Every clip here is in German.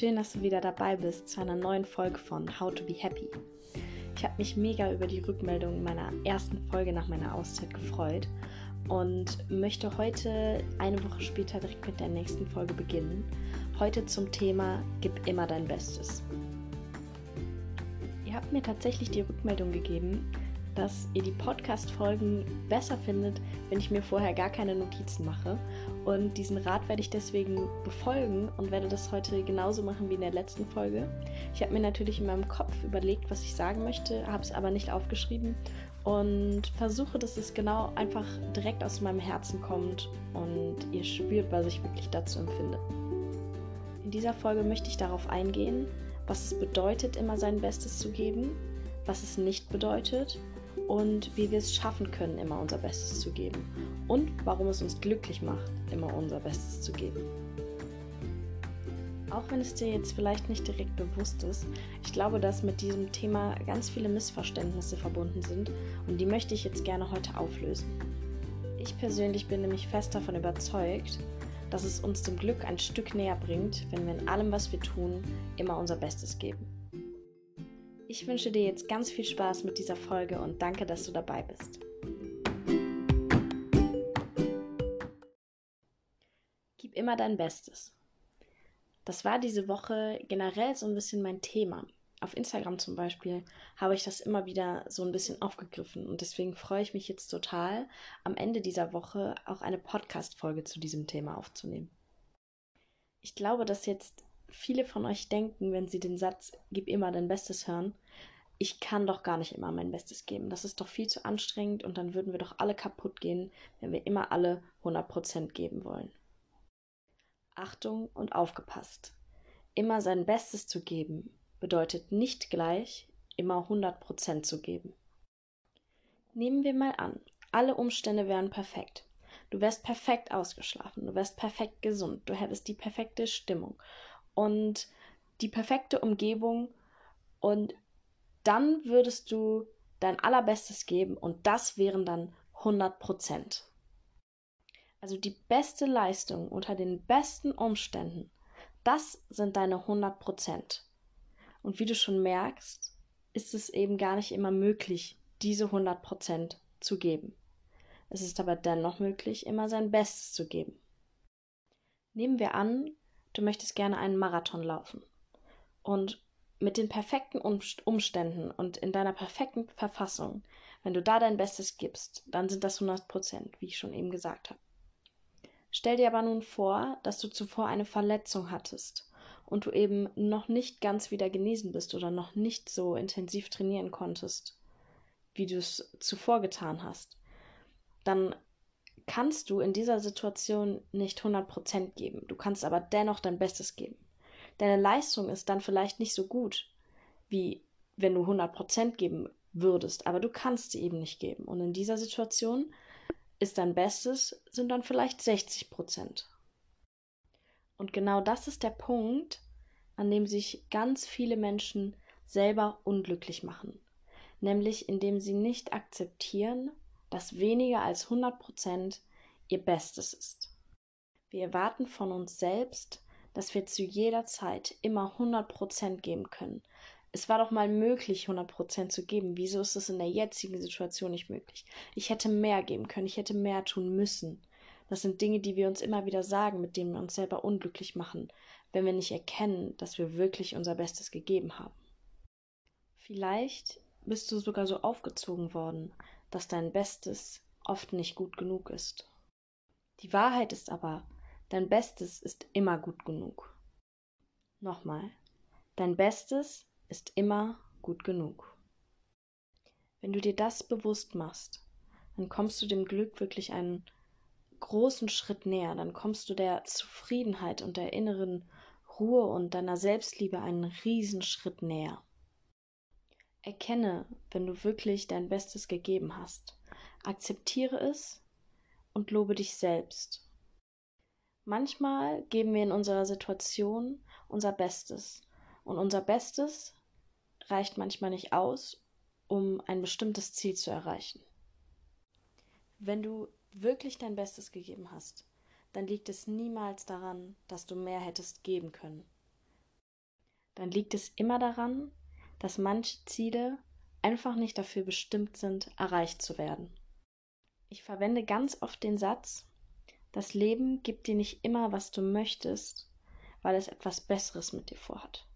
Schön, dass du wieder dabei bist zu einer neuen Folge von How to Be Happy. Ich habe mich mega über die Rückmeldung meiner ersten Folge nach meiner Auszeit gefreut und möchte heute eine Woche später direkt mit der nächsten Folge beginnen. Heute zum Thema Gib immer dein Bestes. Ihr habt mir tatsächlich die Rückmeldung gegeben, dass ihr die Podcast-Folgen besser findet, wenn ich mir vorher gar keine Notizen mache. Und diesen Rat werde ich deswegen befolgen und werde das heute genauso machen wie in der letzten Folge. Ich habe mir natürlich in meinem Kopf überlegt, was ich sagen möchte, habe es aber nicht aufgeschrieben und versuche, dass es genau einfach direkt aus meinem Herzen kommt und ihr spürt, was ich wirklich dazu empfinde. In dieser Folge möchte ich darauf eingehen, was es bedeutet, immer sein Bestes zu geben, was es nicht bedeutet und wie wir es schaffen können, immer unser Bestes zu geben und warum es uns glücklich macht, immer unser Bestes zu geben. Auch wenn es dir jetzt vielleicht nicht direkt bewusst ist, ich glaube, dass mit diesem Thema ganz viele Missverständnisse verbunden sind und die möchte ich jetzt gerne heute auflösen. Ich persönlich bin nämlich fest davon überzeugt, dass es uns dem Glück ein Stück näher bringt, wenn wir in allem, was wir tun, immer unser Bestes geben. Ich wünsche dir jetzt ganz viel Spaß mit dieser Folge und danke, dass du dabei bist. Gib immer dein Bestes. Das war diese Woche generell so ein bisschen mein Thema. Auf Instagram zum Beispiel habe ich das immer wieder so ein bisschen aufgegriffen und deswegen freue ich mich jetzt total, am Ende dieser Woche auch eine Podcast-Folge zu diesem Thema aufzunehmen. Ich glaube, dass jetzt viele von euch denken, wenn sie den Satz Gib immer dein Bestes hören, ich kann doch gar nicht immer mein Bestes geben. Das ist doch viel zu anstrengend und dann würden wir doch alle kaputt gehen, wenn wir immer alle 100% geben wollen. Achtung und aufgepasst. Immer sein Bestes zu geben bedeutet nicht gleich immer 100% zu geben. Nehmen wir mal an, alle Umstände wären perfekt. Du wärst perfekt ausgeschlafen, du wärst perfekt gesund, du hättest die perfekte Stimmung und die perfekte Umgebung und dann würdest du dein allerbestes geben und das wären dann 100 Prozent. Also die beste Leistung unter den besten Umständen, das sind deine 100 Prozent. Und wie du schon merkst, ist es eben gar nicht immer möglich, diese 100 Prozent zu geben. Es ist aber dennoch möglich, immer sein Bestes zu geben. Nehmen wir an, du möchtest gerne einen Marathon laufen. Und mit den perfekten Umständen und in deiner perfekten Verfassung, wenn du da dein Bestes gibst, dann sind das 100 Prozent, wie ich schon eben gesagt habe. Stell dir aber nun vor, dass du zuvor eine Verletzung hattest und du eben noch nicht ganz wieder genesen bist oder noch nicht so intensiv trainieren konntest, wie du es zuvor getan hast. Dann kannst du in dieser Situation nicht 100% geben. Du kannst aber dennoch dein Bestes geben. Deine Leistung ist dann vielleicht nicht so gut, wie wenn du 100% geben würdest, aber du kannst sie eben nicht geben. Und in dieser Situation ist dein Bestes, sind dann vielleicht 60%. Und genau das ist der Punkt, an dem sich ganz viele Menschen selber unglücklich machen. Nämlich indem sie nicht akzeptieren, dass weniger als 100 Prozent ihr Bestes ist. Wir erwarten von uns selbst, dass wir zu jeder Zeit immer 100 Prozent geben können. Es war doch mal möglich, 100 Prozent zu geben. Wieso ist es in der jetzigen Situation nicht möglich? Ich hätte mehr geben können, ich hätte mehr tun müssen. Das sind Dinge, die wir uns immer wieder sagen, mit denen wir uns selber unglücklich machen, wenn wir nicht erkennen, dass wir wirklich unser Bestes gegeben haben. Vielleicht bist du sogar so aufgezogen worden, dass dein Bestes oft nicht gut genug ist. Die Wahrheit ist aber, dein Bestes ist immer gut genug. Nochmal, dein Bestes ist immer gut genug. Wenn du dir das bewusst machst, dann kommst du dem Glück wirklich einen großen Schritt näher, dann kommst du der Zufriedenheit und der inneren Ruhe und deiner Selbstliebe einen riesen Schritt näher. Erkenne, wenn du wirklich dein Bestes gegeben hast. Akzeptiere es und lobe dich selbst. Manchmal geben wir in unserer Situation unser Bestes und unser Bestes reicht manchmal nicht aus, um ein bestimmtes Ziel zu erreichen. Wenn du wirklich dein Bestes gegeben hast, dann liegt es niemals daran, dass du mehr hättest geben können. dann liegt es immer daran, dass manche Ziele einfach nicht dafür bestimmt sind, erreicht zu werden. Ich verwende ganz oft den Satz, das Leben gibt dir nicht immer, was du möchtest, weil es etwas Besseres mit dir vorhat.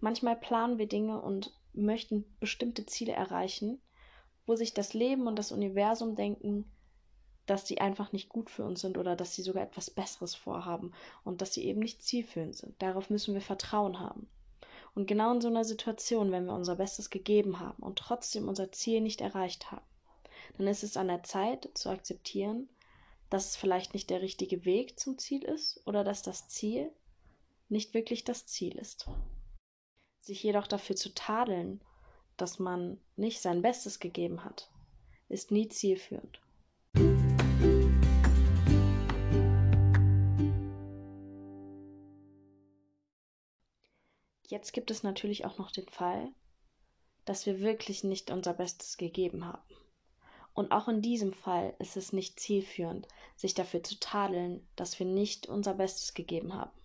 Manchmal planen wir Dinge und möchten bestimmte Ziele erreichen, wo sich das Leben und das Universum denken, dass sie einfach nicht gut für uns sind oder dass sie sogar etwas Besseres vorhaben und dass sie eben nicht zielführend sind. Darauf müssen wir Vertrauen haben. Und genau in so einer Situation, wenn wir unser Bestes gegeben haben und trotzdem unser Ziel nicht erreicht haben, dann ist es an der Zeit zu akzeptieren, dass es vielleicht nicht der richtige Weg zum Ziel ist oder dass das Ziel nicht wirklich das Ziel ist. Sich jedoch dafür zu tadeln, dass man nicht sein Bestes gegeben hat, ist nie zielführend. Jetzt gibt es natürlich auch noch den Fall, dass wir wirklich nicht unser Bestes gegeben haben. Und auch in diesem Fall ist es nicht zielführend, sich dafür zu tadeln, dass wir nicht unser Bestes gegeben haben.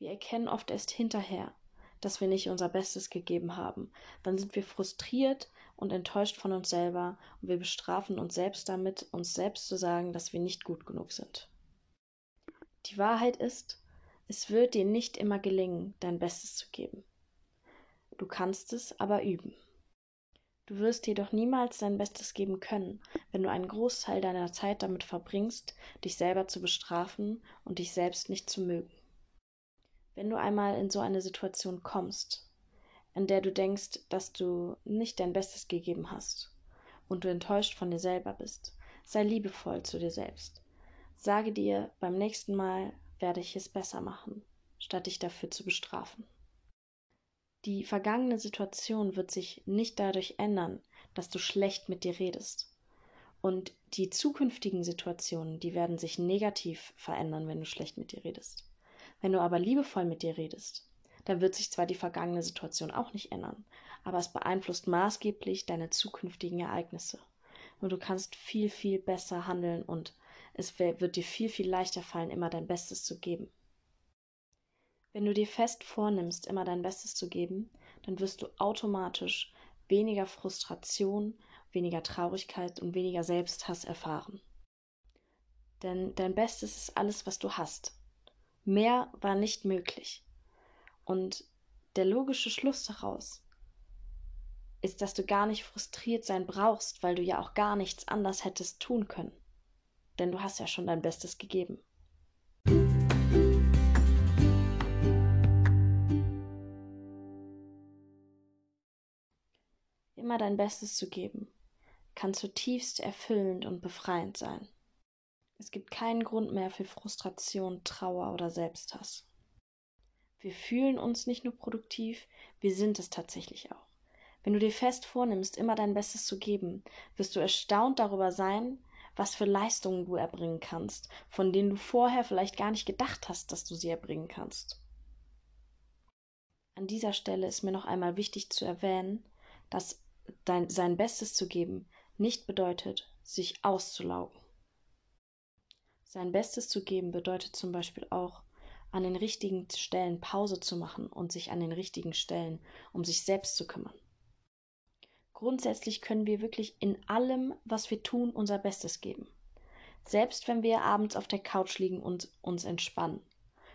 Wir erkennen oft erst hinterher, dass wir nicht unser Bestes gegeben haben. Dann sind wir frustriert und enttäuscht von uns selber und wir bestrafen uns selbst damit, uns selbst zu sagen, dass wir nicht gut genug sind. Die Wahrheit ist, es wird dir nicht immer gelingen, dein Bestes zu geben. Du kannst es aber üben. Du wirst jedoch niemals dein Bestes geben können, wenn du einen Großteil deiner Zeit damit verbringst, dich selber zu bestrafen und dich selbst nicht zu mögen. Wenn du einmal in so eine Situation kommst, in der du denkst, dass du nicht dein Bestes gegeben hast und du enttäuscht von dir selber bist, sei liebevoll zu dir selbst. Sage dir, beim nächsten Mal werde ich es besser machen, statt dich dafür zu bestrafen. Die vergangene Situation wird sich nicht dadurch ändern, dass du schlecht mit dir redest. Und die zukünftigen Situationen, die werden sich negativ verändern, wenn du schlecht mit dir redest. Wenn du aber liebevoll mit dir redest, dann wird sich zwar die vergangene Situation auch nicht ändern, aber es beeinflusst maßgeblich deine zukünftigen Ereignisse. Und du kannst viel, viel besser handeln und es wird dir viel, viel leichter fallen, immer dein Bestes zu geben. Wenn du dir fest vornimmst, immer dein Bestes zu geben, dann wirst du automatisch weniger Frustration, weniger Traurigkeit und weniger Selbsthass erfahren. Denn dein Bestes ist alles, was du hast. Mehr war nicht möglich. Und der logische Schluss daraus ist, dass du gar nicht frustriert sein brauchst, weil du ja auch gar nichts anders hättest tun können. Denn du hast ja schon dein Bestes gegeben. immer dein Bestes zu geben, kann zutiefst erfüllend und befreiend sein. Es gibt keinen Grund mehr für Frustration, Trauer oder Selbsthass. Wir fühlen uns nicht nur produktiv, wir sind es tatsächlich auch. Wenn du dir fest vornimmst, immer dein Bestes zu geben, wirst du erstaunt darüber sein, was für Leistungen du erbringen kannst, von denen du vorher vielleicht gar nicht gedacht hast, dass du sie erbringen kannst. An dieser Stelle ist mir noch einmal wichtig zu erwähnen, dass dein, sein Bestes zu geben nicht bedeutet, sich auszulaugen. Sein Bestes zu geben bedeutet zum Beispiel auch, an den richtigen Stellen Pause zu machen und sich an den richtigen Stellen um sich selbst zu kümmern. Grundsätzlich können wir wirklich in allem, was wir tun, unser Bestes geben. Selbst wenn wir abends auf der Couch liegen und uns entspannen,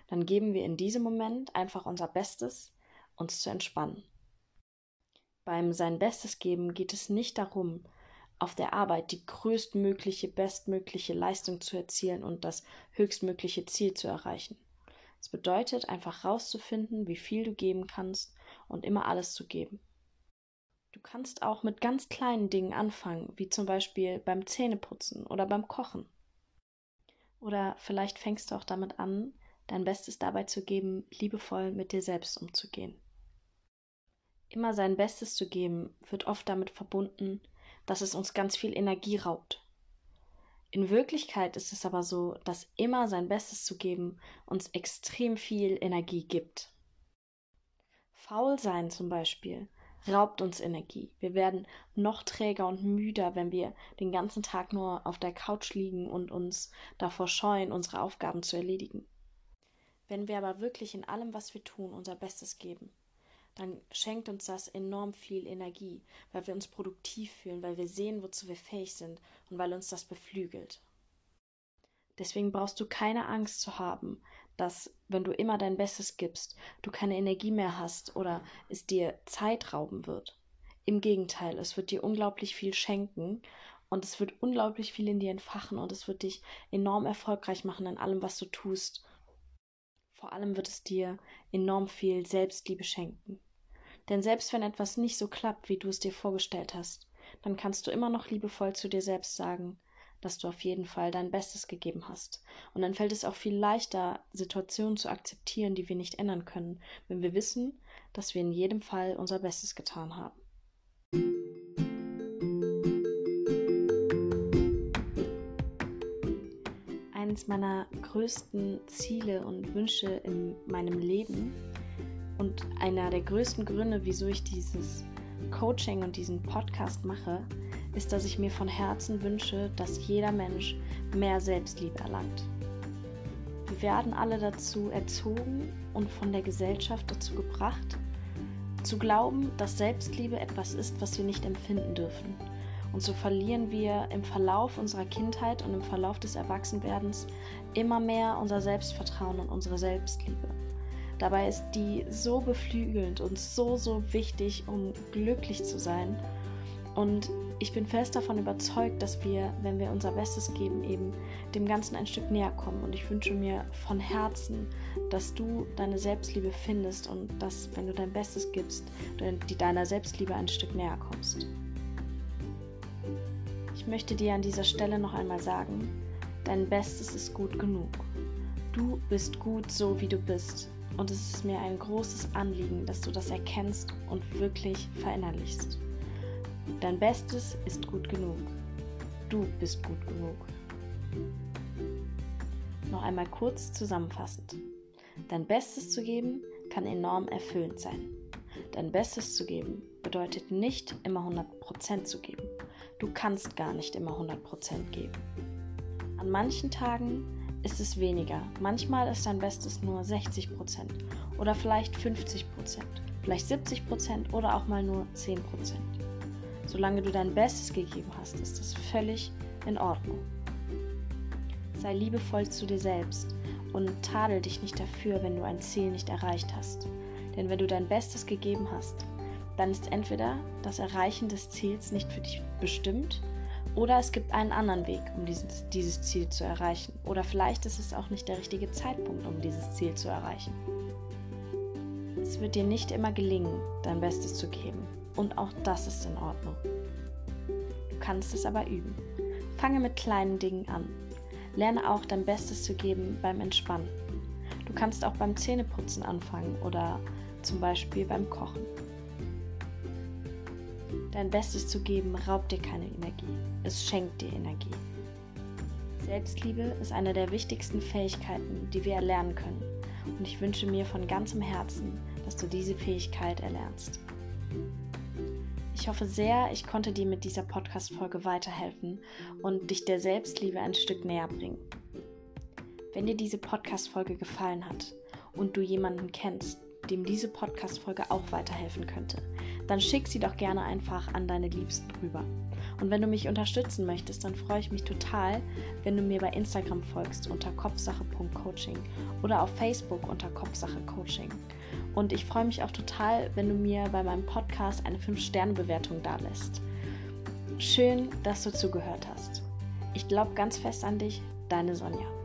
dann geben wir in diesem Moment einfach unser Bestes, uns zu entspannen. Beim sein Bestes geben geht es nicht darum, auf der Arbeit die größtmögliche, bestmögliche Leistung zu erzielen und das höchstmögliche Ziel zu erreichen. Es bedeutet einfach herauszufinden, wie viel du geben kannst und immer alles zu geben. Du kannst auch mit ganz kleinen Dingen anfangen, wie zum Beispiel beim Zähneputzen oder beim Kochen. Oder vielleicht fängst du auch damit an, dein Bestes dabei zu geben, liebevoll mit dir selbst umzugehen. Immer sein Bestes zu geben, wird oft damit verbunden, dass es uns ganz viel Energie raubt. In Wirklichkeit ist es aber so, dass immer sein Bestes zu geben uns extrem viel Energie gibt. Faul sein zum Beispiel raubt uns Energie. Wir werden noch träger und müder, wenn wir den ganzen Tag nur auf der Couch liegen und uns davor scheuen, unsere Aufgaben zu erledigen. Wenn wir aber wirklich in allem, was wir tun, unser Bestes geben, dann schenkt uns das enorm viel Energie, weil wir uns produktiv fühlen, weil wir sehen, wozu wir fähig sind und weil uns das beflügelt. Deswegen brauchst du keine Angst zu haben, dass wenn du immer dein Bestes gibst, du keine Energie mehr hast oder es dir Zeit rauben wird. Im Gegenteil, es wird dir unglaublich viel schenken und es wird unglaublich viel in dir entfachen und es wird dich enorm erfolgreich machen in allem, was du tust. Vor allem wird es dir enorm viel Selbstliebe schenken. Denn selbst wenn etwas nicht so klappt, wie du es dir vorgestellt hast, dann kannst du immer noch liebevoll zu dir selbst sagen, dass du auf jeden Fall dein Bestes gegeben hast. Und dann fällt es auch viel leichter, Situationen zu akzeptieren, die wir nicht ändern können, wenn wir wissen, dass wir in jedem Fall unser Bestes getan haben. Eines meiner größten Ziele und Wünsche in meinem Leben und einer der größten Gründe, wieso ich dieses Coaching und diesen Podcast mache, ist, dass ich mir von Herzen wünsche, dass jeder Mensch mehr Selbstliebe erlangt. Wir werden alle dazu erzogen und von der Gesellschaft dazu gebracht, zu glauben, dass Selbstliebe etwas ist, was wir nicht empfinden dürfen. Und so verlieren wir im Verlauf unserer Kindheit und im Verlauf des Erwachsenwerdens immer mehr unser Selbstvertrauen und unsere Selbstliebe. Dabei ist die so beflügelnd und so, so wichtig, um glücklich zu sein. Und ich bin fest davon überzeugt, dass wir, wenn wir unser Bestes geben, eben dem Ganzen ein Stück näher kommen. Und ich wünsche mir von Herzen, dass du deine Selbstliebe findest und dass, wenn du dein Bestes gibst, du deiner Selbstliebe ein Stück näher kommst. Ich möchte dir an dieser Stelle noch einmal sagen, dein Bestes ist gut genug. Du bist gut so, wie du bist. Und es ist mir ein großes Anliegen, dass du das erkennst und wirklich verinnerlichst. Dein Bestes ist gut genug. Du bist gut genug. Noch einmal kurz zusammenfassend. Dein Bestes zu geben kann enorm erfüllend sein. Dein Bestes zu geben bedeutet nicht immer 100% zu geben. Du kannst gar nicht immer 100% geben. An manchen Tagen ist es weniger. Manchmal ist dein Bestes nur 60% oder vielleicht 50%, vielleicht 70% oder auch mal nur 10%. Solange du dein Bestes gegeben hast, ist es völlig in Ordnung. Sei liebevoll zu dir selbst und tadel dich nicht dafür, wenn du ein Ziel nicht erreicht hast. Denn wenn du dein Bestes gegeben hast, dann ist entweder das Erreichen des Ziels nicht für dich bestimmt oder es gibt einen anderen Weg, um dieses, dieses Ziel zu erreichen. Oder vielleicht ist es auch nicht der richtige Zeitpunkt, um dieses Ziel zu erreichen. Es wird dir nicht immer gelingen, dein Bestes zu geben. Und auch das ist in Ordnung. Du kannst es aber üben. Fange mit kleinen Dingen an. Lerne auch dein Bestes zu geben beim Entspannen. Du kannst auch beim Zähneputzen anfangen oder zum Beispiel beim Kochen. Dein Bestes zu geben raubt dir keine Energie, es schenkt dir Energie. Selbstliebe ist eine der wichtigsten Fähigkeiten, die wir erlernen können. Und ich wünsche mir von ganzem Herzen, dass du diese Fähigkeit erlernst. Ich hoffe sehr, ich konnte dir mit dieser Podcast-Folge weiterhelfen und dich der Selbstliebe ein Stück näher bringen. Wenn dir diese Podcast-Folge gefallen hat und du jemanden kennst, dem diese Podcast-Folge auch weiterhelfen könnte, dann schick sie doch gerne einfach an deine Liebsten rüber. Und wenn du mich unterstützen möchtest, dann freue ich mich total, wenn du mir bei Instagram folgst unter kopfsache.coaching oder auf Facebook unter Kopfsache Coaching. Und ich freue mich auch total, wenn du mir bei meinem Podcast eine 5-Sterne-Bewertung dalässt. Schön, dass du zugehört hast. Ich glaube ganz fest an dich, deine Sonja.